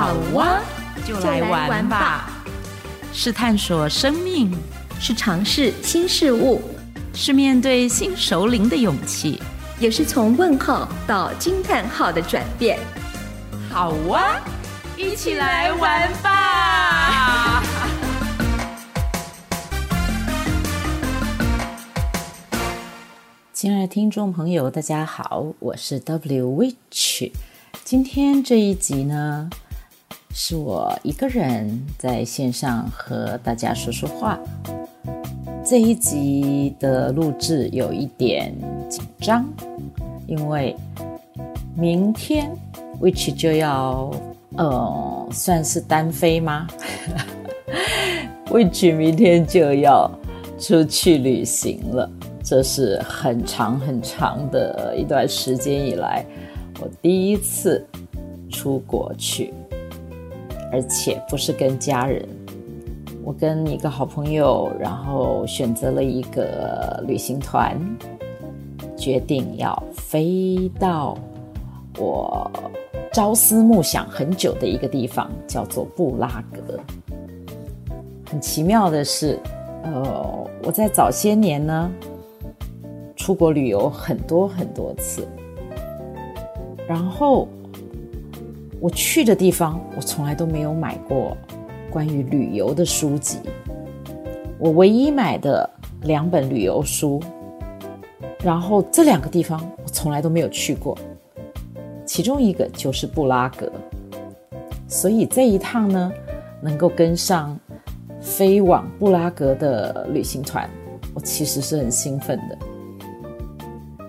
好哇，就来玩吧！是探索生命，是尝试新事物，是面对新首领的勇气，也是从问号到惊叹号的转变。好哇，一起来玩吧！亲爱的听众朋友，大家好，我是 W Witch。今天这一集呢，是我一个人在线上和大家说说话。这一集的录制有一点紧张，因为明天 which 就要呃，算是单飞吗？which 明天就要出去旅行了，这是很长很长的一段时间以来。我第一次出国去，而且不是跟家人，我跟一个好朋友，然后选择了一个旅行团，决定要飞到我朝思暮想很久的一个地方，叫做布拉格。很奇妙的是，呃，我在早些年呢，出国旅游很多很多次。然后我去的地方，我从来都没有买过关于旅游的书籍。我唯一买的两本旅游书，然后这两个地方我从来都没有去过，其中一个就是布拉格。所以这一趟呢，能够跟上飞往布拉格的旅行团，我其实是很兴奋的。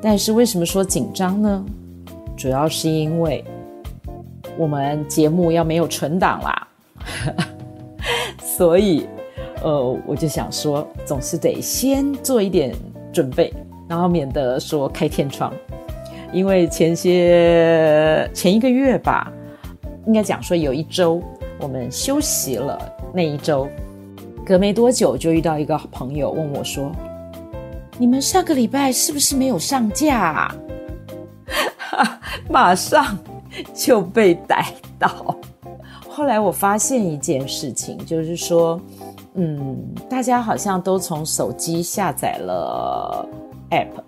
但是为什么说紧张呢？主要是因为我们节目要没有存档啦，所以呃，我就想说，总是得先做一点准备，然后免得说开天窗。因为前些前一个月吧，应该讲说有一周我们休息了，那一周隔没多久就遇到一个朋友问我说：“你们上个礼拜是不是没有上架啊？” 马上 就被逮到。后来我发现一件事情，就是说，嗯，大家好像都从手机下载了 App，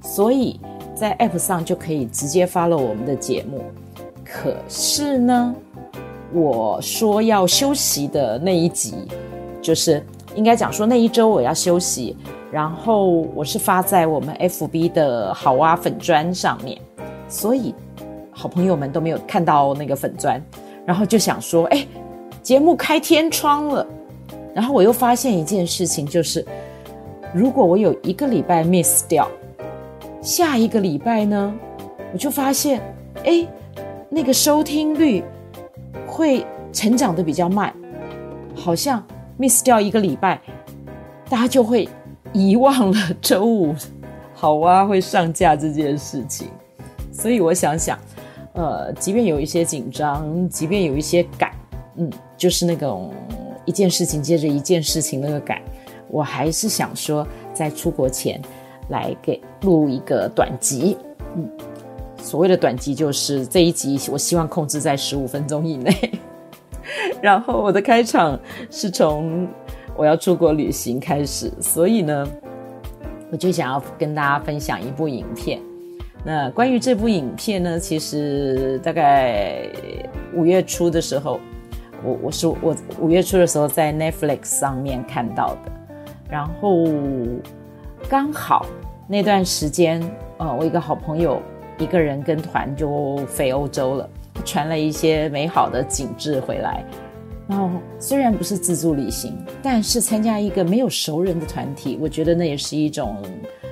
所以在 App 上就可以直接发了我们的节目。可是呢，我说要休息的那一集，就是应该讲说那一周我要休息，然后我是发在我们 FB 的好蛙粉砖上面。所以，好朋友们都没有看到那个粉钻，然后就想说：“哎，节目开天窗了。”然后我又发现一件事情，就是如果我有一个礼拜 miss 掉，下一个礼拜呢，我就发现，哎，那个收听率会成长的比较慢，好像 miss 掉一个礼拜，大家就会遗忘了周五好哇会上架这件事情。所以我想想，呃，即便有一些紧张，即便有一些赶，嗯，就是那种一件事情接着一件事情那个赶，我还是想说，在出国前来给录一个短集，嗯，所谓的短集就是这一集，我希望控制在十五分钟以内。然后我的开场是从我要出国旅行开始，所以呢，我就想要跟大家分享一部影片。那关于这部影片呢，其实大概五月初的时候，我我是我五月初的时候在 Netflix 上面看到的，然后刚好那段时间，呃，我一个好朋友一个人跟团就飞欧洲了，传了一些美好的景致回来。然后虽然不是自助旅行，但是参加一个没有熟人的团体，我觉得那也是一种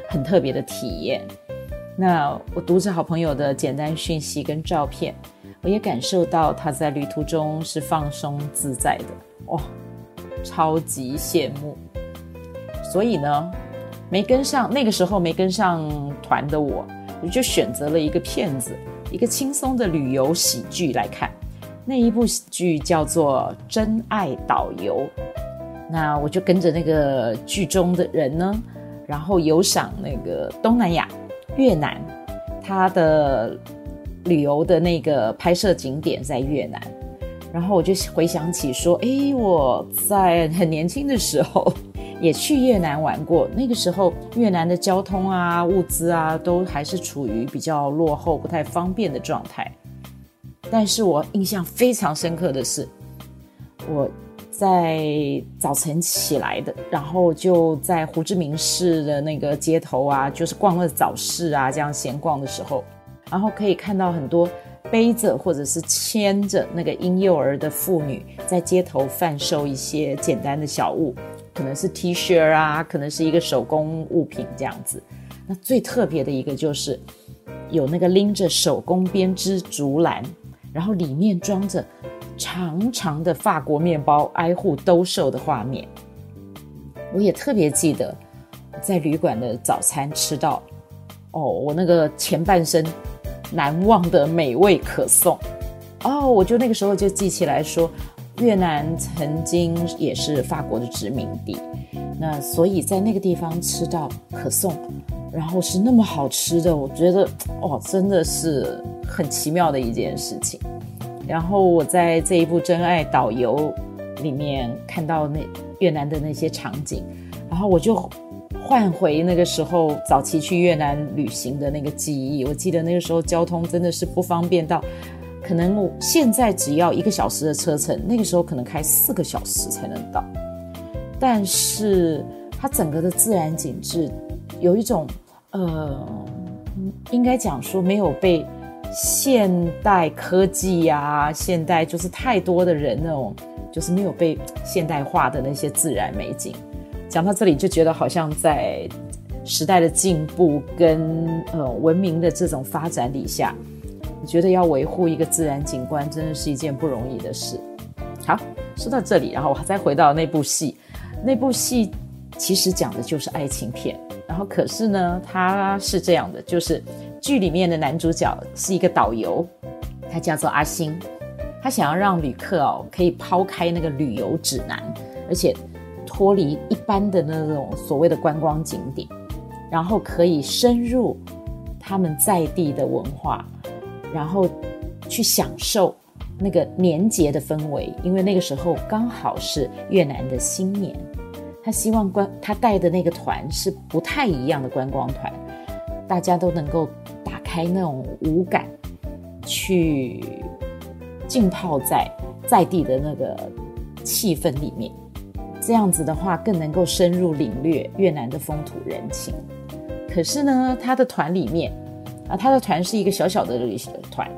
很特别的体验。那我读着好朋友的简单讯息跟照片，我也感受到他在旅途中是放松自在的，哇，超级羡慕。所以呢，没跟上那个时候没跟上团的我，我就选择了一个片子，一个轻松的旅游喜剧来看。那一部喜剧叫做《真爱导游》，那我就跟着那个剧中的人呢，然后游赏那个东南亚。越南，他的旅游的那个拍摄景点在越南，然后我就回想起说，诶，我在很年轻的时候也去越南玩过。那个时候越南的交通啊、物资啊，都还是处于比较落后、不太方便的状态。但是我印象非常深刻的是，我在早晨起来的，然后就在胡志明市的那个街头啊，就是逛了早市啊，这样闲逛的时候，然后可以看到很多。背着或者是牵着那个婴幼儿的妇女，在街头贩售一些简单的小物，可能是 T 恤啊，可能是一个手工物品这样子。那最特别的一个就是有那个拎着手工编织竹篮，然后里面装着长长的法国面包，挨户兜售的画面。我也特别记得在旅馆的早餐吃到，哦，我那个前半生。难忘的美味可颂哦，我就那个时候就记起来说，越南曾经也是法国的殖民地，那所以在那个地方吃到可颂，然后是那么好吃的，我觉得哦，真的是很奇妙的一件事情。然后我在这一部《真爱导游》里面看到那越南的那些场景，然后我就。换回那个时候早期去越南旅行的那个记忆，我记得那个时候交通真的是不方便到，可能现在只要一个小时的车程，那个时候可能开四个小时才能到。但是它整个的自然景致有一种呃，应该讲说没有被现代科技呀、现代就是太多的人那种，就是没有被现代化的那些自然美景。讲到这里就觉得好像在时代的进步跟呃文明的这种发展底下，我觉得要维护一个自然景观真的是一件不容易的事。好，说到这里，然后我再回到那部戏，那部戏其实讲的就是爱情片。然后可是呢，它是这样的，就是剧里面的男主角是一个导游，他叫做阿星，他想要让旅客哦可以抛开那个旅游指南，而且。脱离一般的那种所谓的观光景点，然后可以深入他们在地的文化，然后去享受那个年节的氛围。因为那个时候刚好是越南的新年，他希望观他带的那个团是不太一样的观光团，大家都能够开那种五感，去浸泡在在地的那个气氛里面。这样子的话，更能够深入领略越南的风土人情。可是呢，他的团里面啊，他的团是一个小小的旅行团，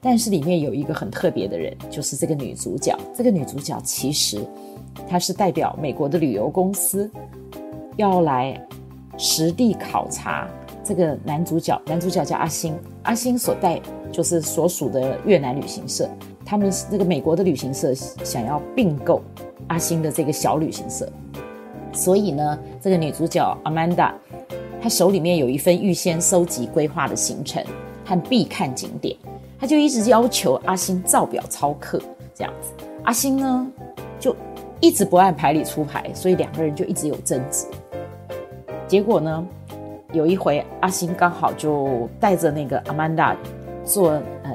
但是里面有一个很特别的人，就是这个女主角。这个女主角其实她是代表美国的旅游公司要来实地考察这个男主角。男主角叫阿星，阿星所带就是所属的越南旅行社，他们这个美国的旅行社想要并购。阿星的这个小旅行社，所以呢，这个女主角 Amanda，她手里面有一份预先收集规划的行程和必看景点，她就一直要求阿星照表操课这样子。阿星呢，就一直不按牌理出牌，所以两个人就一直有争执。结果呢，有一回阿星刚好就带着那个阿曼达坐呃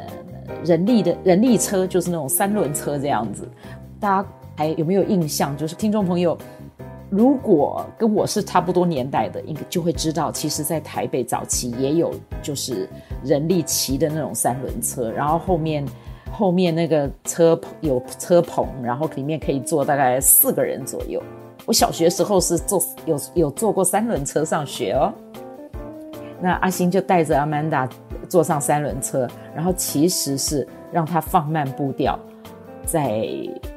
人力的人力车，就是那种三轮车这样子，大家。还有没有印象？就是听众朋友，如果跟我是差不多年代的，应该就会知道，其实，在台北早期也有就是人力骑的那种三轮车，然后后面后面那个车有车棚，然后里面可以坐大概四个人左右。我小学时候是坐有有坐过三轮车上学哦。那阿星就带着阿曼达坐上三轮车，然后其实是让他放慢步调，在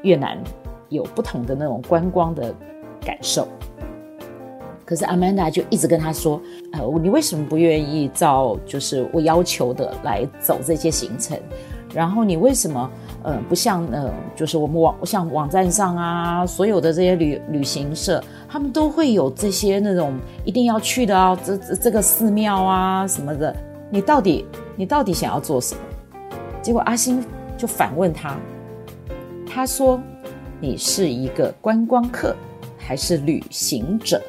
越南。有不同的那种观光的感受，可是阿曼达就一直跟他说：“呃，你为什么不愿意照就是我要求的来走这些行程？然后你为什么呃不像呃就是我们网像网站上啊所有的这些旅旅行社，他们都会有这些那种一定要去的啊，这这这个寺庙啊什么的，你到底你到底想要做什么？”结果阿星就反问他，他说。你是一个观光客还是旅行者？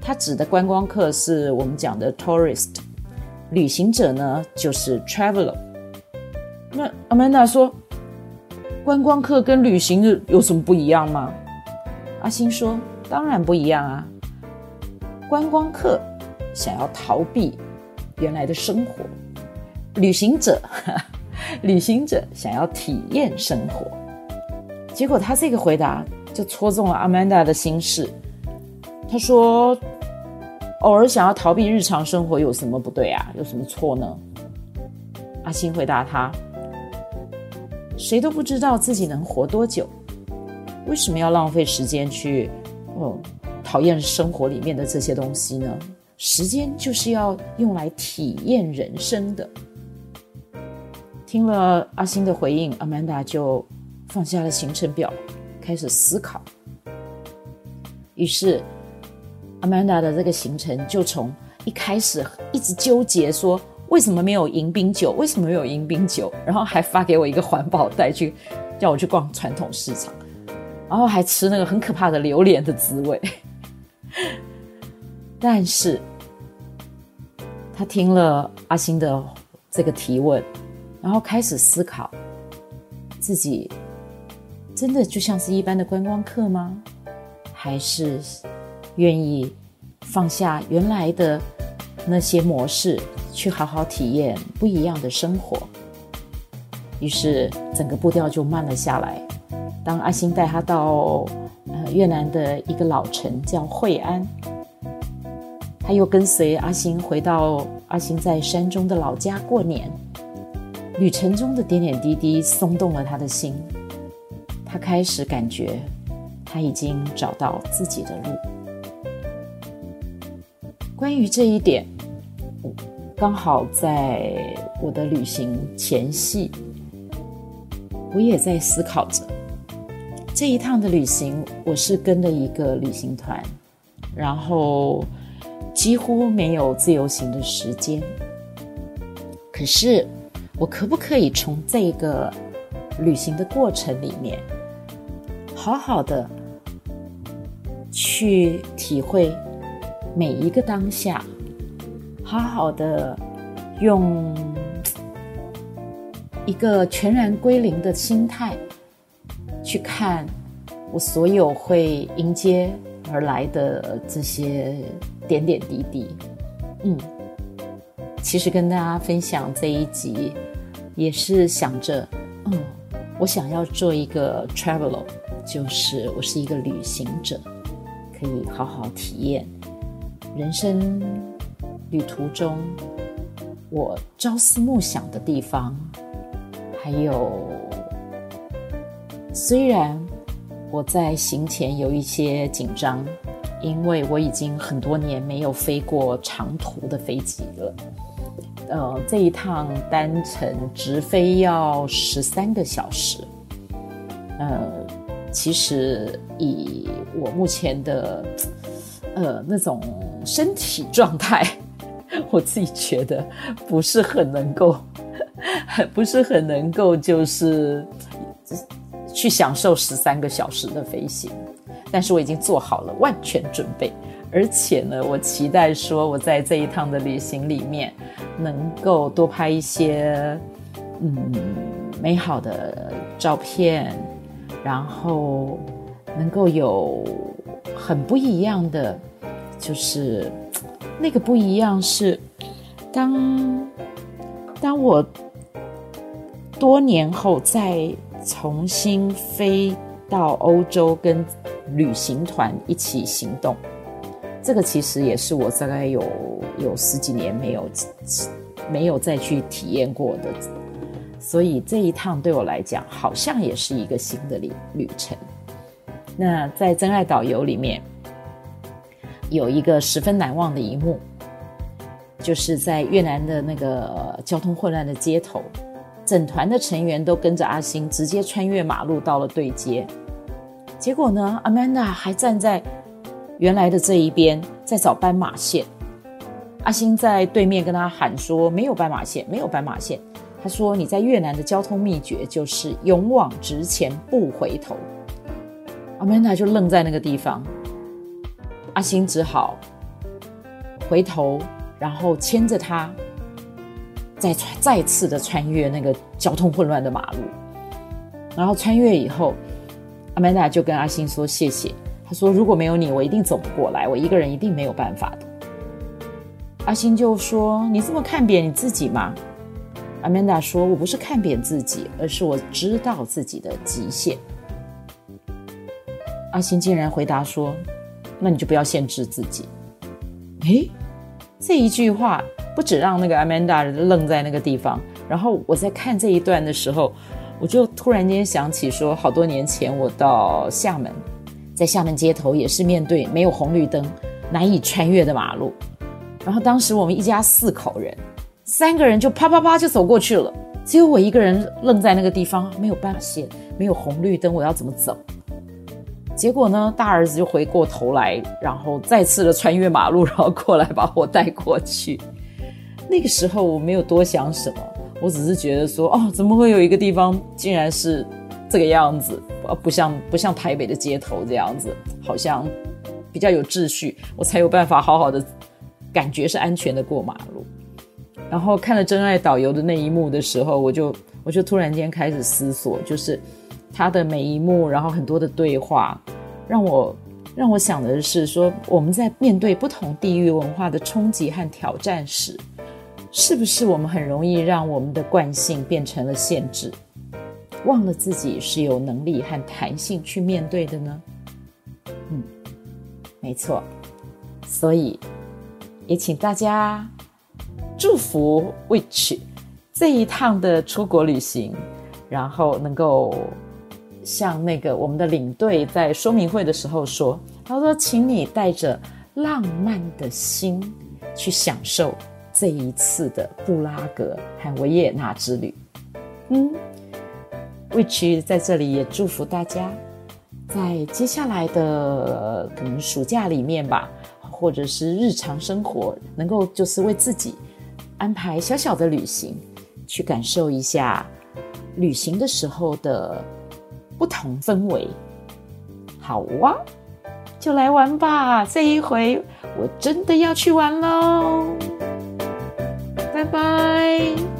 他指的观光客是我们讲的 tourist，旅行者呢就是 traveler。那 Amanda 说：“观光客跟旅行有什么不一样吗？阿星说：“当然不一样啊。观光客想要逃避原来的生活，旅行者，旅行者想要体验生活。”结果他这个回答就戳中了阿曼达的心事。他说：“偶尔想要逃避日常生活有什么不对啊？有什么错呢？”阿星回答他：“谁都不知道自己能活多久，为什么要浪费时间去哦讨厌生活里面的这些东西呢？时间就是要用来体验人生的。”听了阿星的回应，阿曼达就放下了行程表，开始思考。于是，阿曼达的这个行程就从一开始一直纠结说。为什么没有迎宾酒？为什么没有迎宾酒？然后还发给我一个环保袋去，叫我去逛传统市场，然后还吃那个很可怕的榴莲的滋味。但是，他听了阿星的这个提问，然后开始思考，自己真的就像是一般的观光客吗？还是愿意放下原来的那些模式？去好好体验不一样的生活，于是整个步调就慢了下来。当阿星带他到呃越南的一个老城叫惠安，他又跟随阿星回到阿星在山中的老家过年。旅程中的点点滴滴松动了他的心，他开始感觉他已经找到自己的路。关于这一点。刚好在我的旅行前夕，我也在思考着这一趟的旅行。我是跟了一个旅行团，然后几乎没有自由行的时间。可是，我可不可以从这个旅行的过程里面，好好的去体会每一个当下？好好的用一个全然归零的心态去看我所有会迎接而来的这些点点滴滴。嗯，其实跟大家分享这一集，也是想着，嗯，我想要做一个 traveler，就是我是一个旅行者，可以好好体验人生。旅途中，我朝思暮想的地方，还有，虽然我在行前有一些紧张，因为我已经很多年没有飞过长途的飞机了。呃，这一趟单程直飞要十三个小时。呃，其实以我目前的呃那种身体状态。我自己觉得不是很能够，不是很能够，就是去享受十三个小时的飞行。但是我已经做好了万全准备，而且呢，我期待说我在这一趟的旅行里面，能够多拍一些嗯美好的照片，然后能够有很不一样的，就是。那个不一样是，当当我多年后再重新飞到欧洲跟旅行团一起行动，这个其实也是我大概有有十几年没有没有再去体验过的，所以这一趟对我来讲好像也是一个新的旅旅程。那在真爱导游里面。有一个十分难忘的一幕，就是在越南的那个交通混乱的街头，整团的成员都跟着阿星直接穿越马路到了对街。结果呢，阿曼达还站在原来的这一边，在找斑马线。阿星在对面跟他喊说：“没有斑马线，没有斑马线。”他说：“你在越南的交通秘诀就是勇往直前，不回头。”阿曼达就愣在那个地方。阿星只好回头，然后牵着他，再穿再次的穿越那个交通混乱的马路。然后穿越以后，阿曼达就跟阿星说谢谢。他说：“如果没有你，我一定走不过来，我一个人一定没有办法的。”阿星就说：“你这么看扁你自己吗？”阿曼达说：“我不是看扁自己，而是我知道自己的极限。”阿星竟然回答说：“那你就不要限制自己。”诶，这一句话不止让那个阿曼达愣在那个地方，然后我在看这一段的时候，我就突然间想起说，好多年前我到厦门。在厦门街头也是面对没有红绿灯、难以穿越的马路，然后当时我们一家四口人，三个人就啪啪啪就走过去了，只有我一个人愣在那个地方，没有办法写，没有红绿灯，我要怎么走？结果呢，大儿子就回过头来，然后再次的穿越马路，然后过来把我带过去。那个时候我没有多想什么，我只是觉得说，哦，怎么会有一个地方竟然是这个样子？不像不像台北的街头这样子，好像比较有秩序，我才有办法好好的感觉是安全的过马路。然后看了真爱导游的那一幕的时候，我就我就突然间开始思索，就是他的每一幕，然后很多的对话，让我让我想的是说，我们在面对不同地域文化的冲击和挑战时，是不是我们很容易让我们的惯性变成了限制？忘了自己是有能力和弹性去面对的呢？嗯，没错。所以也请大家祝福 Which 这一趟的出国旅行，然后能够像那个我们的领队在说明会的时候说，他说：“请你带着浪漫的心去享受这一次的布拉格和维也纳之旅。”嗯。，which 在这里也祝福大家，在接下来的可能暑假里面吧，或者是日常生活，能够就是为自己安排小小的旅行，去感受一下旅行的时候的不同氛围。好哇，就来玩吧！这一回我真的要去玩喽，拜拜。